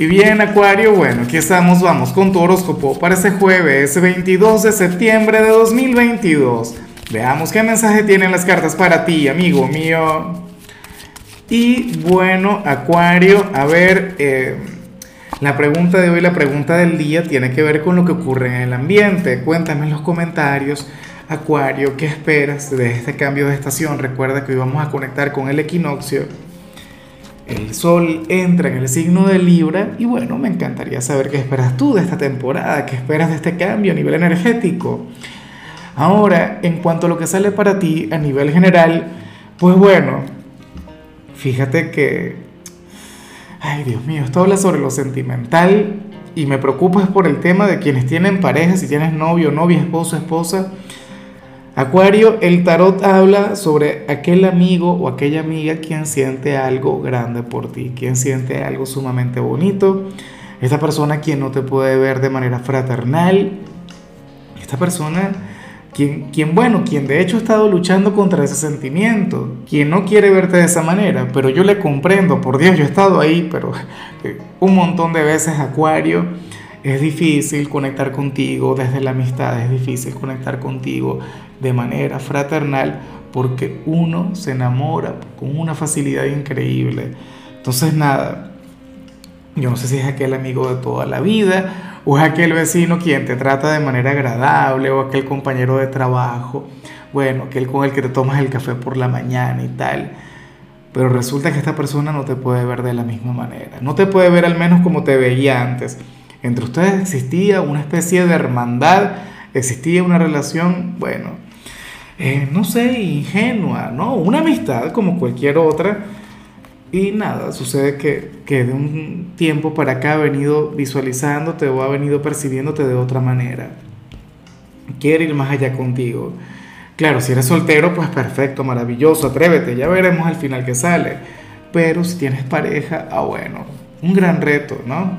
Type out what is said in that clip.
Y bien, Acuario, bueno, aquí estamos, vamos con tu horóscopo para este jueves 22 de septiembre de 2022. Veamos qué mensaje tienen las cartas para ti, amigo mío. Y bueno, Acuario, a ver, eh, la pregunta de hoy, la pregunta del día tiene que ver con lo que ocurre en el ambiente. Cuéntame en los comentarios, Acuario, ¿qué esperas de este cambio de estación? Recuerda que hoy vamos a conectar con el equinoccio el sol entra en el signo de Libra y bueno, me encantaría saber qué esperas tú de esta temporada, qué esperas de este cambio a nivel energético. Ahora, en cuanto a lo que sale para ti a nivel general, pues bueno, fíjate que, ay Dios mío, esto habla sobre lo sentimental y me preocupa por el tema de quienes tienen pareja, si tienes novio, novia, esposo, esposa Acuario, el tarot habla sobre aquel amigo o aquella amiga quien siente algo grande por ti, quien siente algo sumamente bonito, esta persona quien no te puede ver de manera fraternal, esta persona quien, quien, bueno, quien de hecho ha estado luchando contra ese sentimiento, quien no quiere verte de esa manera, pero yo le comprendo, por Dios, yo he estado ahí, pero eh, un montón de veces, Acuario, es difícil conectar contigo desde la amistad, es difícil conectar contigo de manera fraternal porque uno se enamora con una facilidad increíble. Entonces nada, yo no sé si es aquel amigo de toda la vida o es aquel vecino quien te trata de manera agradable o aquel compañero de trabajo, bueno, aquel con el que te tomas el café por la mañana y tal. Pero resulta que esta persona no te puede ver de la misma manera, no te puede ver al menos como te veía antes. Entre ustedes existía una especie de hermandad, existía una relación, bueno, eh, no sé, ingenua, ¿no? Una amistad como cualquier otra. Y nada, sucede que, que de un tiempo para acá ha venido visualizándote o ha venido percibiéndote de otra manera. Quiere ir más allá contigo. Claro, si eres soltero, pues perfecto, maravilloso, atrévete, ya veremos al final que sale. Pero si tienes pareja, ah bueno, un gran reto, ¿no?